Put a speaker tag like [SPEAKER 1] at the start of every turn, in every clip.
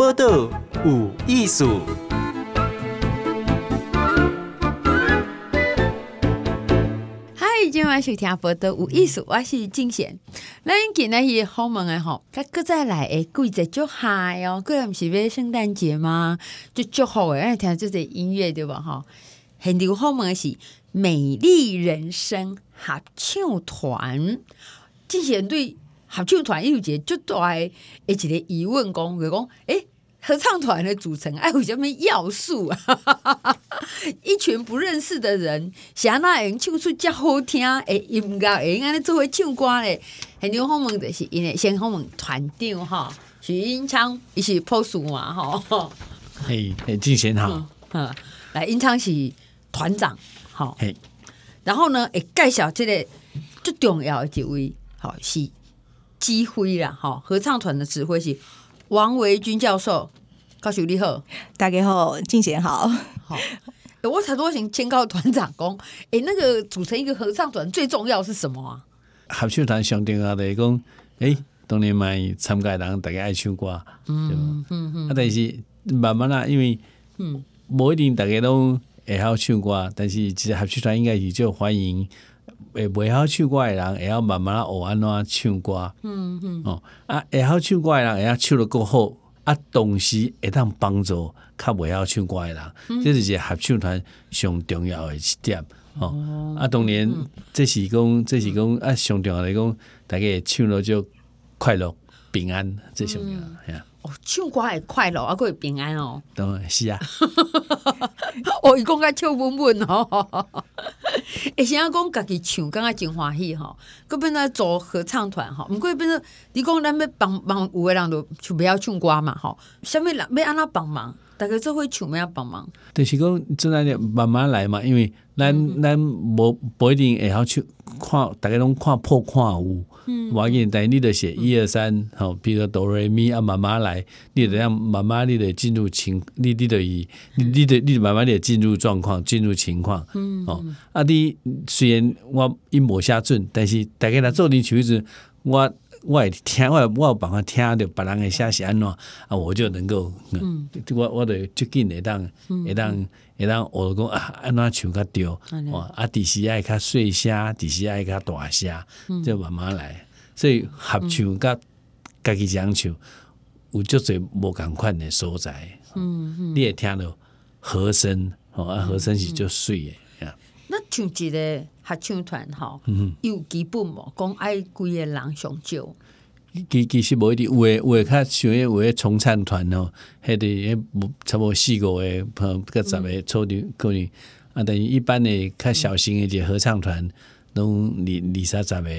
[SPEAKER 1] 报道有艺术。
[SPEAKER 2] 嗨，今晚收听报道有艺术，我是静贤。咱今日是好问的吼，他搁再来诶，季节就嗨哦，搁毋是要圣诞节吗？就祝福诶，爱听这些音乐对吧？吼，很牛好问的是美丽人生合唱团，静贤对。合唱团有一个最大诶一个疑问，讲就讲，诶，合唱团的组成哎有啥物要素啊？一群不认识的人，谁那会唱出遮好听诶音乐，会安尼做伙唱歌咧？很牛好问的是因为先好问团长吼，许英昌，伊是破数嘛吼？
[SPEAKER 3] 嘿，嘿，静贤好，
[SPEAKER 2] 嗯，来英昌是团长，好，嘿，然后呢，会介绍这个最重要的一位，好是。指挥啦，吼！合唱团的指挥是王维军教授。高秀你好，
[SPEAKER 4] 大家好，静贤好。
[SPEAKER 2] 好，我才多想先告团长讲，哎、欸，那个组成一个合唱团最重要是什么啊？
[SPEAKER 3] 合唱团上重要的讲，哎、欸，当年嘛参加的人大家爱唱歌，嗯嗯嗯。啊，但是慢慢啦，因为嗯，不一定大家都会好唱歌，但是其实合唱团应该是就欢迎。会袂晓唱歌的人，会晓慢慢学安怎唱歌。嗯嗯。哦，啊，会晓唱歌的人，会晓唱得够好。啊，同时会当帮助较袂晓唱歌的人，嗯、这是一个合唱团上重要的一点。哦，哦啊，当然这是讲，这是讲啊，上重要来讲，大家唱了就快乐平安，最重要。嗯
[SPEAKER 2] 哦，唱歌会快乐，啊，会平安哦。
[SPEAKER 3] 当然是啊。
[SPEAKER 2] 哦，伊讲个唱稳稳哦。会，先要讲家己唱，感觉真欢喜吼。佮变做做合唱团吼，毋过变做你讲咱要帮忙，有个人就就不要唱歌嘛吼。啥物人要安怎帮忙？大家做伙唱要帮忙。
[SPEAKER 3] 就是讲，真系慢慢来嘛，因为咱咱无不一定会晓唱，看大家拢看破看有。嗯，我给你带，你得写一二三，好，比如说哆来咪啊，慢慢来，你得让慢慢你得进入情，你你得以，你你得你慢慢的进入状况，进入情况，嗯，哦，啊，你虽然我一无下准，但是大概来做你曲子，我我会听，我我有办法听着别人的写是安怎，啊，我就能够，嗯，我我得最近会当，会当会当学讲啊，安怎唱较对，哦，啊，第时爱较细声，第时爱较大声，就慢慢来。所以合唱甲家己这样唱，有足侪无共款的所在。嗯嗯，你会听到和声，哦，啊，和声是足水的呀。
[SPEAKER 2] 那像一个合唱团吼，有基本无？讲爱几个人上少？
[SPEAKER 3] 其其实无一定，有诶有诶较像迄有诶重唱团吼，迄个诶差不多四五个，吼，个十个初中可能。啊，等于一般诶较小型诶一个合唱团。拢二二三十个，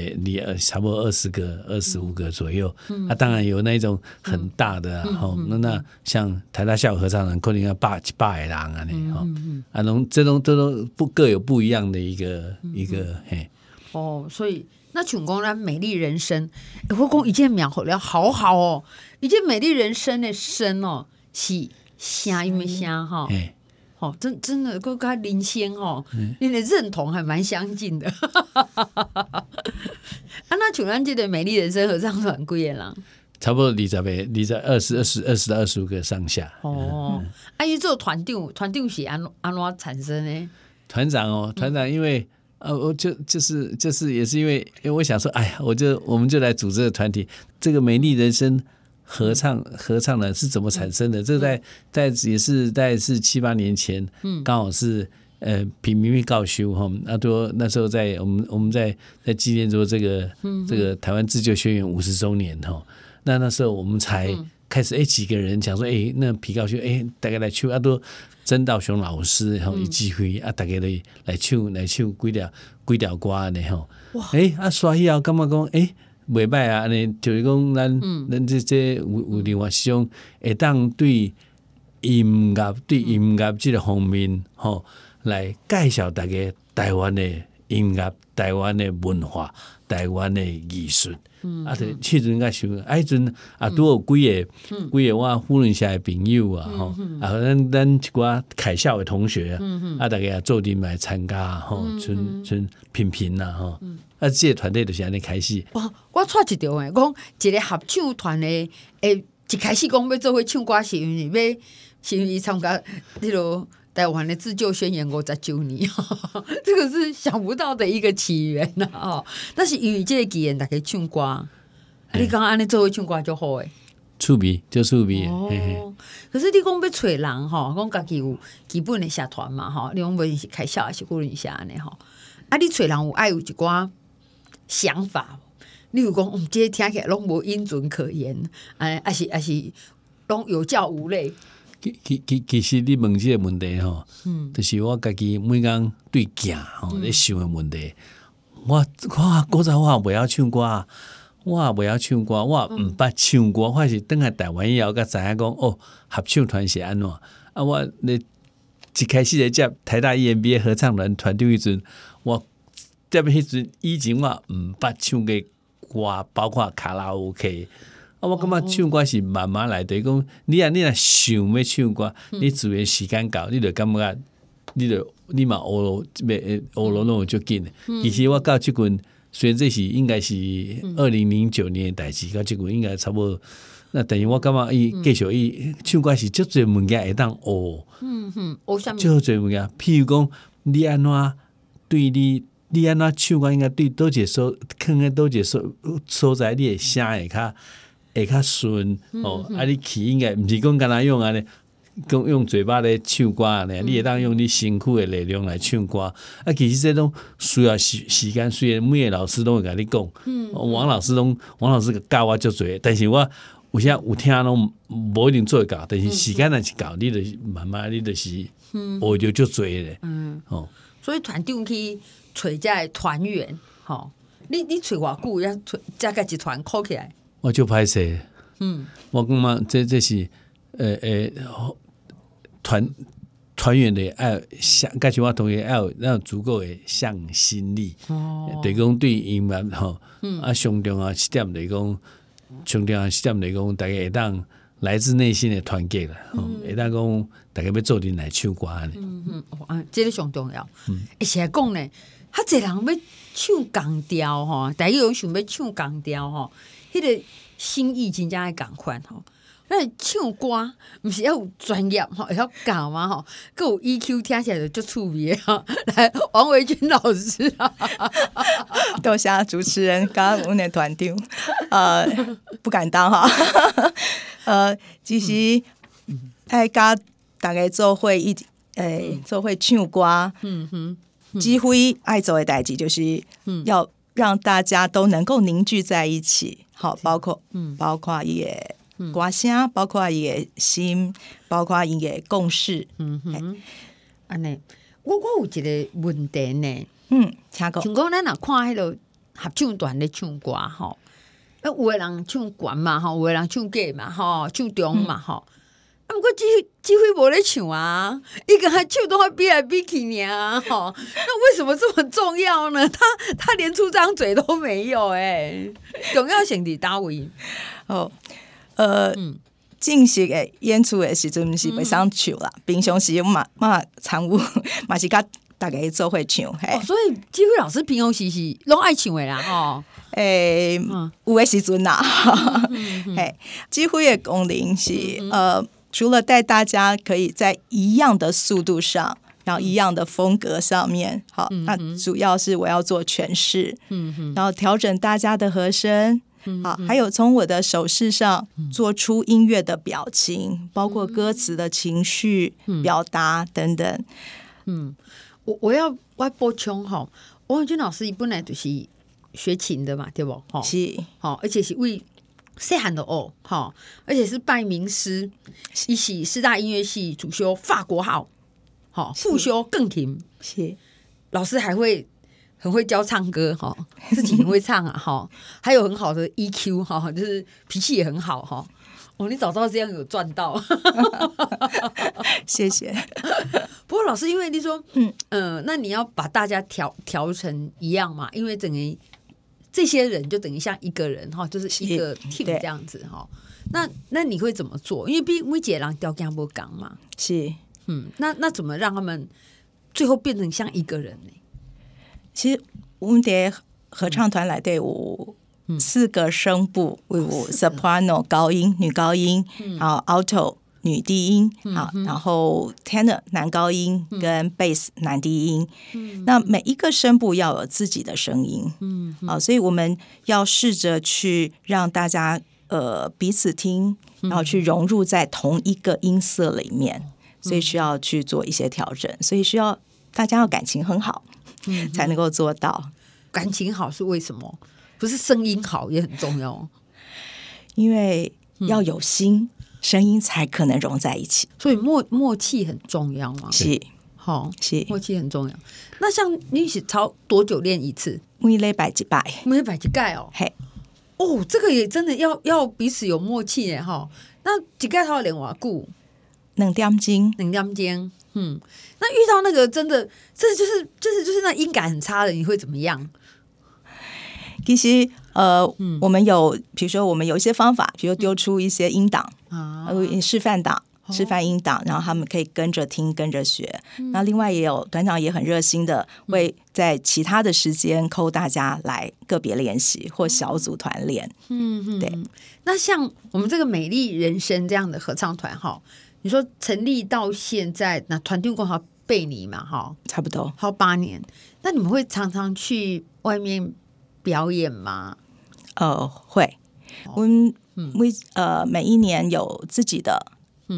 [SPEAKER 3] 二差不多二十个、二十五个左右。嗯、啊，当然有那种很大的，吼、嗯，那、嗯、那像台大校合唱团，可能要百几百个人啊，呢，吼，啊，拢这种这种不各有不一样的一个、嗯、一个嘿。
[SPEAKER 2] 哦，所以那全公呢美丽人生，我讲一件描好了，好好哦，一件美丽人生的生哦，是声音的声哈。哦，真真的，跟跟林先哦，你的认同还蛮相近的。啊，那像咱这个美丽人生合唱团几个人？
[SPEAKER 3] 差不多二十个，二十二十二十二十到二十五个上下。
[SPEAKER 2] 哦，啊，伊做团长，团长是安安怎产生呢？
[SPEAKER 3] 团长哦，团长因为呃，我就就是就是也是因为，因为我想说，哎呀，我就我们就来组织个团体，这个美丽人生。合唱合唱呢是怎么产生的？嗯、这在在也是在是七八年前，嗯，刚好是呃平民命告休哈，那多那时候在我们我们在在纪念着这个、嗯、这个台湾自救宣言五十周年哈，那那时候我们才开始哎几个人讲说哎那皮告休哎大概来去阿多曾道雄老师然后一机会啊大家来来唱来唱几条几条歌呢吼，哇。哎啊刷以后干嘛讲哎。袂歹啊！安尼就是讲，咱咱即这有有另外一种会当对音乐、对音乐即个方面，吼，来介绍大家台湾的音乐、台湾的文化、台湾的艺术。啊，对，迄阵应该想，啊，迄阵啊，拄有几个几个我夫人下的朋友啊，吼，啊，咱咱一寡凯校的同学啊，啊，大家也做阵来参加，吼，像像平平呐，吼。啊，即个团队就是安尼开始。
[SPEAKER 2] 哇，我错一条诶，讲一个合唱团的诶一开始讲要做会唱歌，是因为要是因为参加那个台湾的自救宣言五十周年，这个是想不到的一个起源呐哦。但是因为这个机缘，大家唱歌，啊、你刚刚安尼做会唱歌就好诶。
[SPEAKER 3] 趣味就趣味
[SPEAKER 2] 哦。可是你讲要找人吼，讲家己有基本的社团嘛吼，你讲无论是开销还是顾虑一下安尼吼，啊你找人有爱有一寡想法，你有讲，嗯，这听起来拢无音准可言，哎，还是还是拢有教无类。
[SPEAKER 3] 其其其其实你问即个问题吼，嗯，就是我家己每工对镜吼咧想的问题，嗯、我我古早我袂晓唱歌。我袂晓唱歌，我毋捌唱歌，我是等下台湾以后才知影讲哦，合唱团是安怎啊？我咧一开始咧接台大 EMBA 合唱团团长迄阵，我接迄阵以前我毋捌唱过歌，包括卡拉 OK 啊。我感觉唱歌是慢慢来的，讲你啊，你若想要唱歌，你自然时间到，你就感觉你就你嘛学咯，咩学咯，拢有足紧。其实我到即阵。虽然这是应该是二零零九年诶代志，到即阵应该差不多。那等于我感觉伊继续伊唱歌是足侪物件会当学，嗯哼，学啥物？足侪物件，譬如讲你安怎对你，你安怎唱歌应该对倒一个所，可能倒一个所所在，你的声会较会较顺哦。啊，你去应该毋是讲干那用安尼。讲用嘴巴咧唱歌呢，你会当用你辛苦的力量来唱歌。啊，其实这种需要时时间，虽然每个老师都会甲你讲，嗯，王老师拢王老师教我足多，但是我有些有听拢无一定做会到，但是时间若是到，你就慢慢你就是学着足多咧，嗯，哦，
[SPEAKER 2] 所以团长去找遮团员，吼，你你找偌久要找加个一团考起来，
[SPEAKER 3] 我就歹势，嗯，我感觉这这是，呃呃。团团员的爱向，加上我同学要有那种足够的向心力。哦，对讲对音乐吼，啊，上重啊，是点来讲，上重啊，是点来讲，大家会当来自内心的团结啦。吼，会当讲大家要做阵来唱歌呢。
[SPEAKER 2] 嗯嗯，啊，这个上重要。嗯，而且讲呢，他这人要唱港调吼，大家有想要唱港调吼，迄个心意真正爱共款吼。那唱歌毋是要有专业哈，要教嘛吼，够有 EQ 听起来就足趣味吼。来，王维军老师，
[SPEAKER 4] 多谢主持人，刚刚我们的团长，呃，不敢当哈，呃，其实爱甲大家做会一，诶、欸，做会唱歌，嗯哼，几乎爱做的代志就是要让大家都能够凝聚在一起，好，包括，嗯，包括伊诶。歌声包括伊个心，包括伊个共识。嗯哼，
[SPEAKER 2] 安尼，我我有一个问题呢。
[SPEAKER 4] 嗯，请讲。
[SPEAKER 2] 像讲咱若看迄个合唱团咧唱歌吼，有诶人唱悬嘛吼，有诶人唱低嘛吼，唱中嘛吼。啊，毋过机机会无咧唱啊，伊个人唱都会比来比去尔吼。那为什么这么重要呢？他他连出张嘴都没有诶、欸，重要性伫叨位
[SPEAKER 4] 哦。呃，正式诶演出诶时阵是袂使唱啦，嗯、平常时嘛嘛常务 嘛是甲大家做伙唱，嘿、哦。
[SPEAKER 2] 所以机会老师平常时是拢爱唱诶啦，哦，诶、
[SPEAKER 4] 欸，嗯、有诶时阵啦，嘿，机会诶功能是呃，除了带大家可以在一样的速度上，然后一样的风格上面，好，那主要是我要做诠释，嗯哼，然后调整大家的和声。好，还有从我的手势上做出音乐的表情，包括歌词的情绪表达等等。
[SPEAKER 2] 嗯，我我要我要补充哈，王永军老师本来就是学琴的嘛，对不？哈，
[SPEAKER 4] 是，
[SPEAKER 2] 好，而且是为细汉的哦，哈，而且是拜名师，一起师大音乐系主修法国号，好，副修钢琴，
[SPEAKER 4] 是，
[SPEAKER 2] 老师还会。很会教唱歌哈，自己很会唱啊哈，还有很好的 EQ 哈，就是脾气也很好哈。哦，你找到这样有赚到，
[SPEAKER 4] 谢谢。
[SPEAKER 2] 不过老师，因为你说，嗯嗯、呃，那你要把大家调调成一样嘛？因为等于这些人就等于像一个人哈，就是一个 team 这样子哈。那那你会怎么做？因为毕竟每一个人调讲不讲嘛，
[SPEAKER 4] 是
[SPEAKER 2] 嗯，那那怎么让他们最后变成像一个人呢？
[SPEAKER 4] 其实我们的合唱团来队伍四个声部，为我 soprano 高音女高音，然后 alto 女低音，好，然后 tenor 男高音跟 bass 男低音。那每一个声部要有自己的声音，嗯，好，所以我们要试着去让大家呃彼此听，然后去融入在同一个音色里面，所以需要去做一些调整，所以需要大家要感情很好，才能够做到。
[SPEAKER 2] 感情好是为什么？不是声音好也很重要，
[SPEAKER 4] 因为要有心，嗯、声音才可能融在一起。
[SPEAKER 2] 所以默默契很重要嘛。
[SPEAKER 4] 是，
[SPEAKER 2] 好
[SPEAKER 4] 是
[SPEAKER 2] 默契很重要。那像你是操多久练一次？
[SPEAKER 4] 每礼拜一拜，
[SPEAKER 2] 每礼拜一盖哦。嘿，哦，这个也真的要要彼此有默契耶哈。那几盖他要练瓦固，
[SPEAKER 4] 两点钟，
[SPEAKER 2] 两点钟。嗯，那遇到那个真的，这就是就是就是那音感很差的，你会怎么样？
[SPEAKER 4] 其实，呃，嗯、我们有，比如说，我们有一些方法，比如丢出一些音档啊，示范档、示范音档，然后他们可以跟着听、跟着学。嗯、那另外也有团长也很热心的，会在其他的时间 call 大家来个别练习或小组团练。嗯嗯，对。
[SPEAKER 2] 那像我们这个美丽人生这样的合唱团，哈，你说成立到现在，那团队共好背你嘛，哈，
[SPEAKER 4] 差不多
[SPEAKER 2] 好八年。那你们会常常去外面？表演吗？
[SPEAKER 4] 呃，会。我们每呃每一年有自己的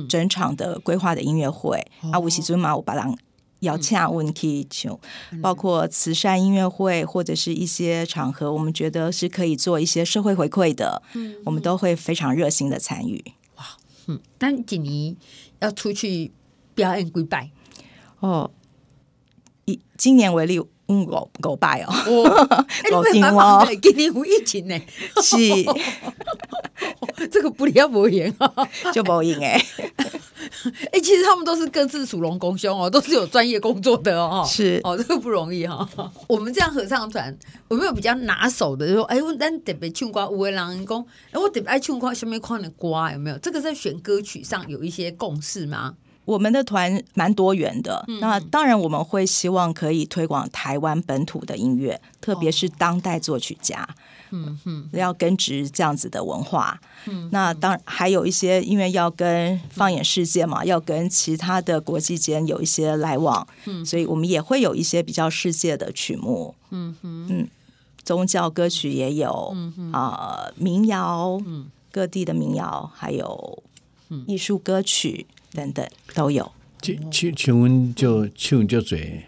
[SPEAKER 4] 整场的规划的音乐会。啊，我是尊马，我把人邀请问题就包括慈善音乐会或者是一些场合，我们觉得是可以做一些社会回馈的，嗯，我们都会非常热心的参与。哇，
[SPEAKER 2] 嗯，那今年要出去表演跪拜？
[SPEAKER 4] 哦，以今年为例。嗯，五五摆哦，
[SPEAKER 2] 五天哦，今年有疫情呢，
[SPEAKER 4] 是，
[SPEAKER 2] 这个不要无言啊，
[SPEAKER 4] 就无言哎，
[SPEAKER 2] 哎，其实他们都是各自属龙公兄哦，都是有专业工作的哦，
[SPEAKER 4] 是。
[SPEAKER 2] 哦，这个不容易哈。我们这样合唱团，有没有比较拿手的？就说，哎，我咱特别唱歌，有的人讲，哎，我特别爱唱歌，什么款的歌有没有？这个在选歌曲上有一些共识吗？
[SPEAKER 4] 我们的团蛮多元的，嗯、那当然我们会希望可以推广台湾本土的音乐，特别是当代作曲家，嗯嗯，要根植这样子的文化。嗯，那当然还有一些，因为要跟放眼世界嘛，要跟其他的国际间有一些来往，嗯，所以我们也会有一些比较世界的曲目，嗯嗯，宗教歌曲也有，嗯啊、呃，民谣，嗯，各地的民谣，还有艺术歌曲。等等都有，
[SPEAKER 3] 请请请问就唱就嘴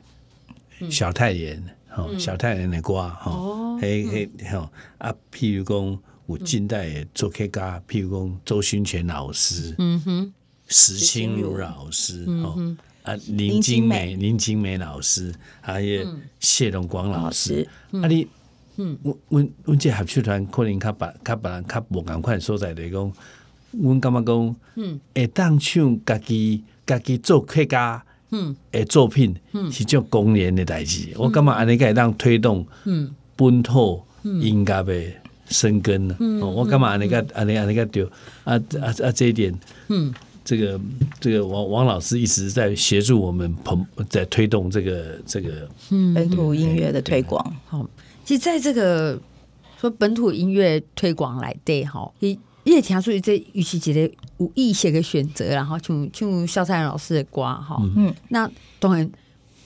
[SPEAKER 3] 小太阳，吼小太阳的歌，吼嘿嘿吼啊，譬如讲有近代的作曲家，譬如讲周勋全老师，嗯哼，石青如老师，吼啊林金美林金美老师，还有谢荣光老师，啊你，嗯，阮阮阮这合唱团可能较别较别人较无共款所在来讲。阮感觉讲，嗯，会当唱家己家己做客家，嗯，诶作品，嗯，是种公然的代志。我感觉安尼个会当推动，嗯，本土音乐的生根呢。我感觉安尼个安尼安尼个对，啊啊啊这一点，嗯，这个这个王王老师一直在协助我们捧，在推动这个这个
[SPEAKER 4] 本土音乐的推广。
[SPEAKER 2] 好，其实在这个说本土音乐推广来对哈，一。也听出这与其一个有意识的选择，然后像像萧灿老师的歌哈，嗯，那当然，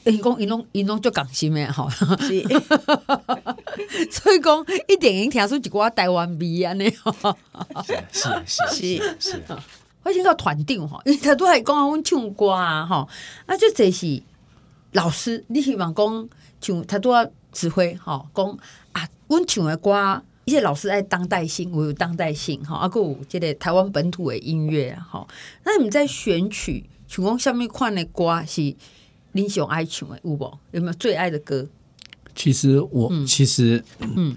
[SPEAKER 2] 因讲因拢因拢就讲心的吼，是。所以讲一定能听出一寡台湾味安尼，
[SPEAKER 3] 是是是是，
[SPEAKER 2] 我先到团长吼，因为他都还讲阮唱歌啊吼，啊就这是老师，你希望讲像他都要指挥吼，讲啊，阮唱的歌。一些老师爱当代性，我有当代性哈，啊，有这个台湾本土的音乐哈。那你们在选曲，请问下面款的歌是你喜欢爱唱的有无？有没有最爱的歌？
[SPEAKER 3] 其实我、嗯、其实嗯，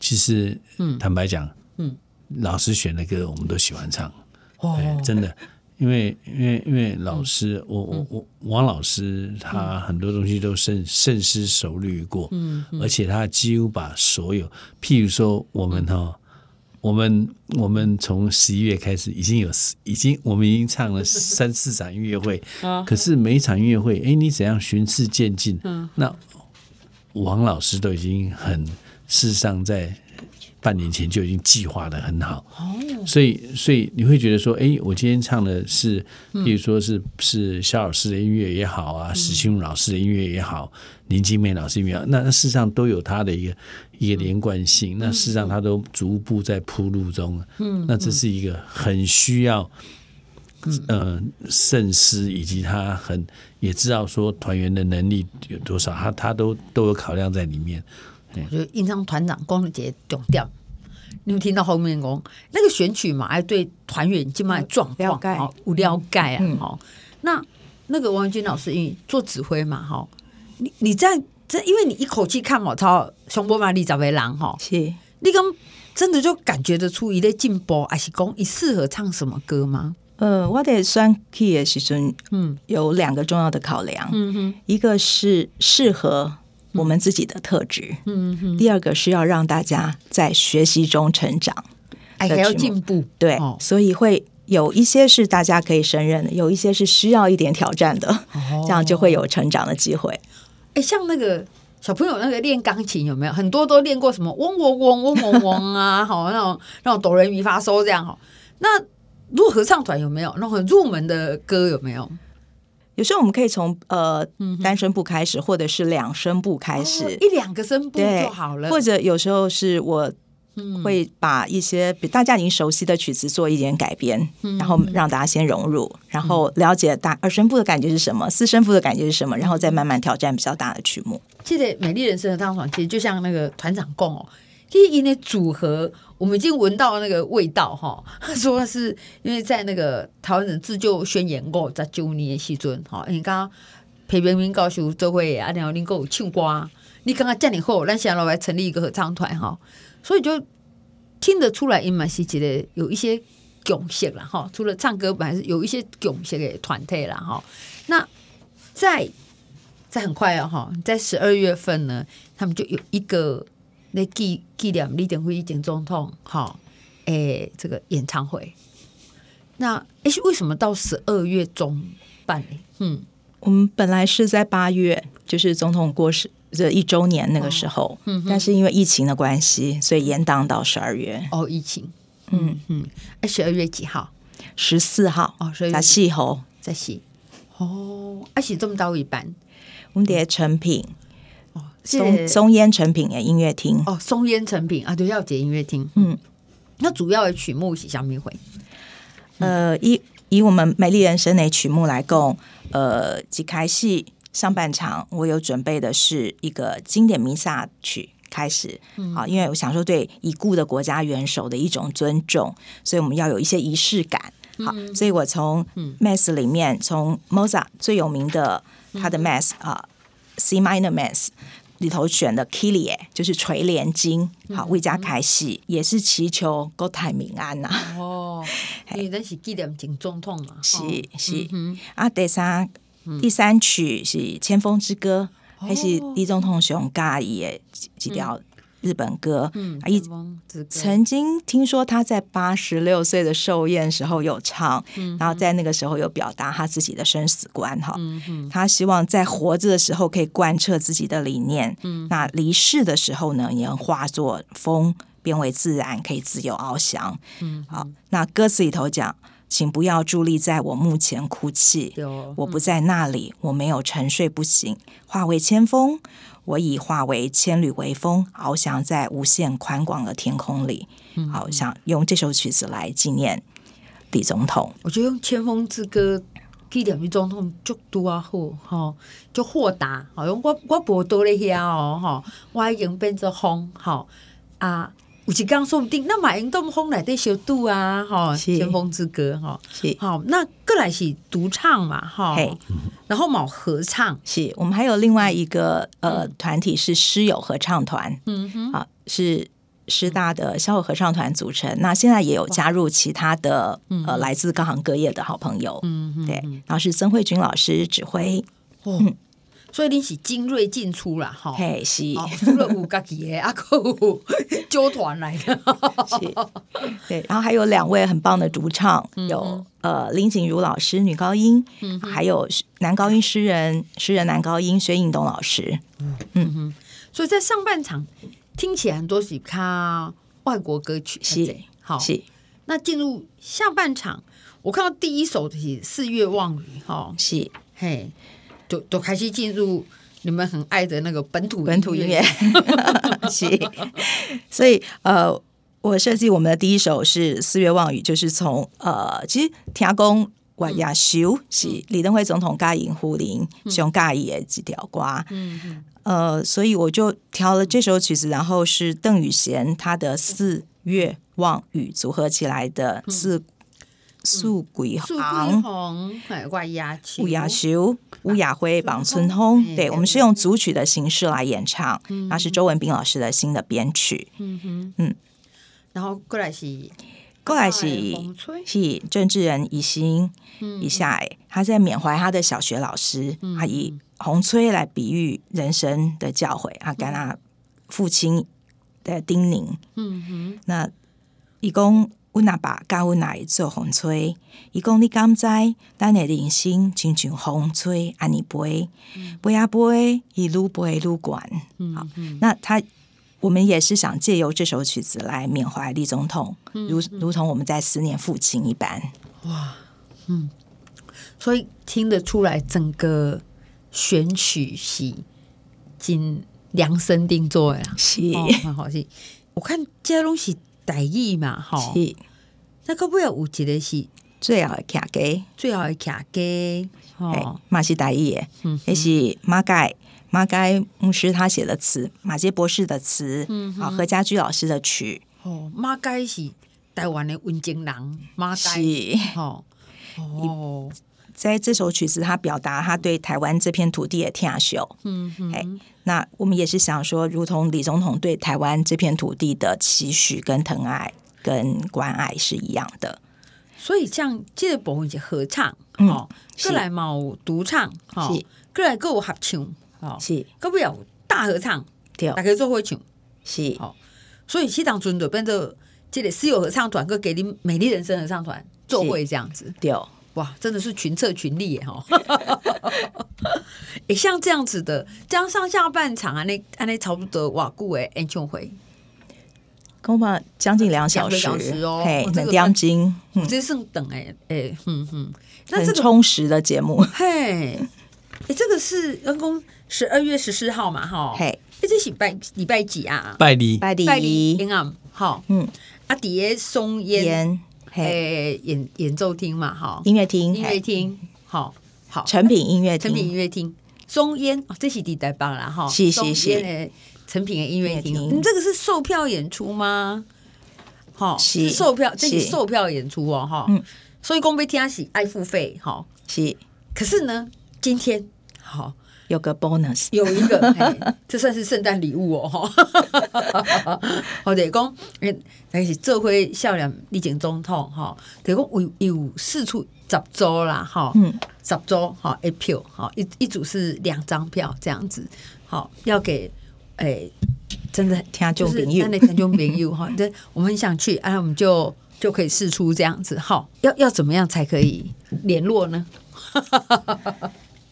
[SPEAKER 3] 其实嗯，坦白讲，嗯，老师选的歌我们都喜欢唱，哦，真的。因为因为因为老师，嗯、我我我王老师他很多东西都深深思熟虑过，而且他几乎把所有，譬如说我们哈，嗯、我们我们从十一月开始已经有已经我们已经唱了三四场音乐会，啊、可是每一场音乐会，哎，你怎样循序渐进？嗯，那王老师都已经很事实上在。半年前就已经计划的很好。所以所以你会觉得说，哎，我今天唱的是，比如说是是萧老师的音乐也好啊，史清如老师的音乐也好，林金妹老师音乐，那那事实上都有它的一个一个连贯性。那事实上，它都逐步在铺路中。嗯，那这是一个很需要。呃，慎思以及他很也知道说团员的能力有多少，他他都都有考量在里面。
[SPEAKER 2] 我觉得印象团长光节重调，你们听到后面讲那个选曲嘛，哎对团员基本上状况好无了解啊，好、嗯。那那个王军老师因为做指挥嘛，哈，你你在这，因为你一口气看我操熊波马利找为郎哈，是，你跟真的就感觉得出一类进步，还是讲你适合唱什么歌吗？
[SPEAKER 4] 呃，我得选曲的时阵，嗯，有两个重要的考量，嗯哼，一个是适合我们自己的特质，嗯哼，第二个是要让大家在学习中成长，
[SPEAKER 2] 还要进步，
[SPEAKER 4] 对，哦、所以会有一些是大家可以胜任的，有一些是需要一点挑战的，哦、这样就会有成长的机会。
[SPEAKER 2] 哎，像那个小朋友那个练钢琴有没有？很多都练过什么嗡嗡嗡嗡嗡嗡啊，好那种那种哆来咪发嗦这样哈，那。如果合唱团有没有那种很入门的歌有没有？
[SPEAKER 4] 有时候我们可以从呃单声部开始，或者是两声部开始，哦、
[SPEAKER 2] 一两个声部就好了。
[SPEAKER 4] 或者有时候是我会把一些比大家已经熟悉的曲子做一点改编，嗯、然后让大家先融入，然后了解大二声部的感觉是什么，四声部的感觉是什么，然后再慢慢挑战比较大的曲目。
[SPEAKER 2] 记得美丽人生的合唱团其实就像那个团长共哦。第一呢，组合我们已经闻到那个味道哈。他 说是因为在那个台湾人自救宣言过在九年的时阵哈，你刚刚陪别人告诉周慧啊，然后你给我唱歌，你刚刚叫你后，咱想老来成立一个合唱团哈，所以就听得出来，因嘛是觉得有一些共识了哈。除了唱歌，本来是有一些共识的团体了哈。那在在很快啊哈，在十二月份呢，他们就有一个。那纪纪念李登辉前总统哈，诶、欸，这个演唱会，那诶，是为什么到十二月中办呢？嗯，
[SPEAKER 4] 我们本来是在八月，就是总统过世这一周年那个时候，哦、嗯，但是因为疫情的关系，所以延档到十二月。
[SPEAKER 2] 哦，疫情，嗯嗯，哎，十二月几号？
[SPEAKER 4] 十四号。哦，所以在戏后，
[SPEAKER 2] 在戏。哦，而且这么到一半，
[SPEAKER 4] 我们得成品。松松烟成品的音乐厅
[SPEAKER 2] 哦，松烟成品啊，对，耀杰音乐厅。嗯，那主要的曲目是什么会？
[SPEAKER 4] 呃，以以我们美丽人生的曲目来供，呃，即开戏上半场，我有准备的是一个经典弥撒曲开始。嗯，啊，因为我想说对已故的国家元首的一种尊重，所以我们要有一些仪式感。好，所以我从 Mass 里面，从 Mozart 最有名的他的 Mass 啊，C minor Mass。里头选的 Kilie 就是垂帘经，好为家开戏，也是祈求国泰民安呐。
[SPEAKER 2] 哦，因为那是纪念前总统嘛。
[SPEAKER 4] 是是啊，第三第三曲是《千峰之歌》，还是李总统上介意的几条。日本歌，嗯，一曾经听说他在八十六岁的寿宴时候有唱，嗯、然后在那个时候有表达他自己的生死观哈，嗯嗯、他希望在活着的时候可以贯彻自己的理念，嗯、那离世的时候呢，也能化作风，变为自然，可以自由翱翔。嗯，好，那歌词里头讲，请不要伫立在我墓前哭泣，嗯、我不在那里，我没有沉睡不醒，化为千峰。我已化为千缕微风，翱翔在无限宽广的天空里。好想用这首曲子来纪念李总统。
[SPEAKER 2] 我觉得用《千峰之歌》纪念李总统就多啊好哈，就豁达。好用我我不多了下哦哈，我已经变成风好啊。有一刚说不定那马云东风来对小度啊哈，《先锋之歌》哈是。好。那个来是独唱嘛哈。然后冇合唱，
[SPEAKER 4] 是我们还有另外一个呃团体是师友合唱团，嗯哼，啊是师大的校友合唱团组成。那现在也有加入其他的呃来自各行各业的好朋友，嗯哼，对，然后是曾慧君老师指挥，
[SPEAKER 2] 嗯，所以你是精锐进出了哈，
[SPEAKER 4] 嘿是，
[SPEAKER 2] 除了五个节阿哥揪团来的，
[SPEAKER 4] 对，然后还有两位很棒的主唱有。呃，林景如老师女高音，嗯、还有男高音诗人诗人男高音薛应东老师，嗯。
[SPEAKER 2] 嗯。哼，所以在上半场听起来很多是卡外国歌曲，
[SPEAKER 4] 是
[SPEAKER 2] 好。
[SPEAKER 4] 是。
[SPEAKER 2] 那进入下半场，我看到第一首是《四月望雨》哈，
[SPEAKER 4] 是。
[SPEAKER 2] 嘿，就就开始进入你们很爱的那个本土
[SPEAKER 4] 本土音乐，是。所以呃，我设计我们的第一首是《四月望雨》，就是从呃，其实听讲我也修是李登辉总统加银护林上介意的几条瓜，嗯嗯，呃，所以我就挑了这首曲子，然后是邓宇贤他的《四月望雨》组合起来的四素桂红，
[SPEAKER 2] 乌雅
[SPEAKER 4] 乌雅修乌雅辉绑春风，对，我们是用组曲的形式来演唱，那是周文斌老师的新的编曲，嗯哼，嗯，
[SPEAKER 2] 然后过来是。
[SPEAKER 4] 过来是是政治人一心一下哎，他在缅怀他的小学老师，他以红吹来比喻人生的教诲，他跟他父亲的叮咛。嗯哼，那伊讲阮阿爸教阮来做风吹，伊讲你敢知咱的人生亲像风吹安尼飞，飞啊飞，一路飞一路远。好，那他。我们也是想借由这首曲子来缅怀李总统，如如同我们在思念父亲一般。哇，
[SPEAKER 2] 嗯，所以听得出来，整个选曲是经量身定做呀，
[SPEAKER 4] 是，
[SPEAKER 2] 很好听。我看这东西台语嘛，吼，是。那可不要有一个是
[SPEAKER 4] 最后的客家，
[SPEAKER 2] 最后的客家，
[SPEAKER 4] 哦，嘛是台语的，嗯，也是马盖。马盖牧师他写的词，马杰博士的词，嗯，好，何家驹老师的曲。
[SPEAKER 2] 哦，马盖是台湾的文青人，马偕，哦，哦，
[SPEAKER 4] 在这首曲子，他表达他对台湾这片土地的疼惜。嗯嗯，那我们也是想说，如同李总统对台湾这片土地的期许、跟疼爱、跟关爱是一样的。
[SPEAKER 2] 所以像这个部分是合唱，哦，过来嘛有独唱，哦，过来有合唱。
[SPEAKER 4] 哦是，
[SPEAKER 2] 可不要大合唱，
[SPEAKER 4] 对，
[SPEAKER 2] 大家做会唱，
[SPEAKER 4] 是，
[SPEAKER 2] 哦，所以西塘村就变得这里私有合唱团，跟给你美丽人生合唱团做会这样子，
[SPEAKER 4] 对，
[SPEAKER 2] 哇，真的是群策群力耶哈，也 像这样子的，这样上下半场啊，那啊那差不多哇，顾诶演唱会，
[SPEAKER 4] 恐怕将近两小时哦，嘿，很点钟，
[SPEAKER 2] 嗯，这是等哎哎，嗯嗯，
[SPEAKER 4] 很充实的节目，
[SPEAKER 2] 嘿，哎，这个是恩公。十二月十四号嘛，哈，嘿，这是礼拜礼拜几啊？
[SPEAKER 3] 拜礼，
[SPEAKER 4] 拜礼，
[SPEAKER 2] 天啊，好，嗯，阿蝶松烟，嘿，演演奏厅嘛，哈，
[SPEAKER 4] 音乐厅，
[SPEAKER 2] 音乐厅，好好，
[SPEAKER 4] 成品音乐厅，
[SPEAKER 2] 诚品音乐厅，松烟，这是第台棒了哈，
[SPEAKER 4] 谢谢谢，
[SPEAKER 2] 成品的音乐厅，你这个是售票演出吗？好，是售票，这是售票演出哦，哈，所以公费听是爱付费，哈，
[SPEAKER 4] 是，可
[SPEAKER 2] 是呢，今天好。
[SPEAKER 4] 有个 bonus，
[SPEAKER 2] 有一个，这算是圣诞礼物哦！哈，好得，讲，但是这回笑脸立景总统哈，得讲有有四处十周啦，哈，嗯，十周哈一票，哈一一组是两张票这样子，好要给诶，真的听众朋友，听众朋友哈，这我们很想去，啊，我们就就可以试出这样子，好，要要怎么样才可以联络呢？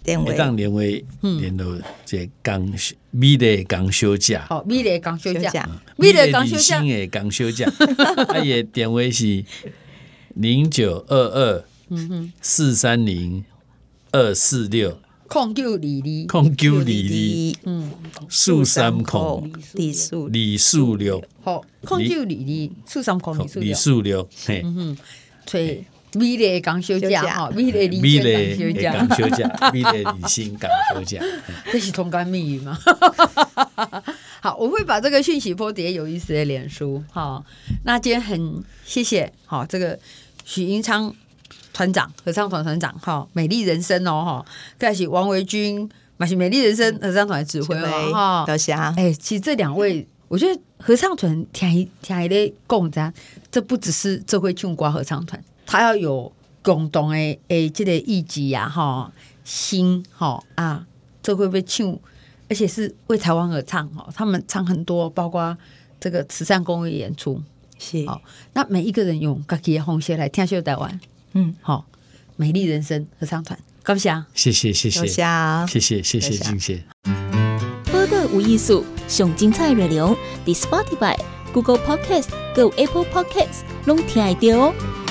[SPEAKER 3] 会当联为联络这刚美丽刚休假，
[SPEAKER 2] 好美丽刚休假，
[SPEAKER 3] 美丽刚休假的刚休假，他也点为是零九二二四三零二四六
[SPEAKER 2] 空九二二。
[SPEAKER 3] 空九二二嗯数三空
[SPEAKER 4] 李数
[SPEAKER 3] 李数六。
[SPEAKER 2] 好空九二二数三空
[SPEAKER 3] 李数六嘿。
[SPEAKER 2] 嗯对。美丽刚休假哈，美丽理
[SPEAKER 3] 性刚休假，美丽理性刚休假，
[SPEAKER 2] 这是通关密语吗？好，我会把这个讯息播叠有意思的脸书哈。那今天很谢谢好这个许英昌团长合唱团团长哈，美丽人生哦哈，再是王维军，还是美丽人生合唱团指挥哦哈，
[SPEAKER 4] 多谢啊。
[SPEAKER 2] 哎，其实这两位，我觉得合唱团听一听一类共这这不只是这会唱歌合唱团。他要有共同的诶，这个意志呀，哈，心哈啊，这会不会唱，而且是为台湾而唱哈。他们唱很多，包括这个慈善公益演出，是好。那每一个人用自己的方式来听秀台湾，嗯，好，美丽人生合唱团，感谢，
[SPEAKER 3] 谢谢，谢谢，谢谢，谢谢，谢谢，谢谢。
[SPEAKER 5] 播的无艺术，上精彩内容，The Spotify。Google Podcast、Go Apple Podcast 拢听得到哦。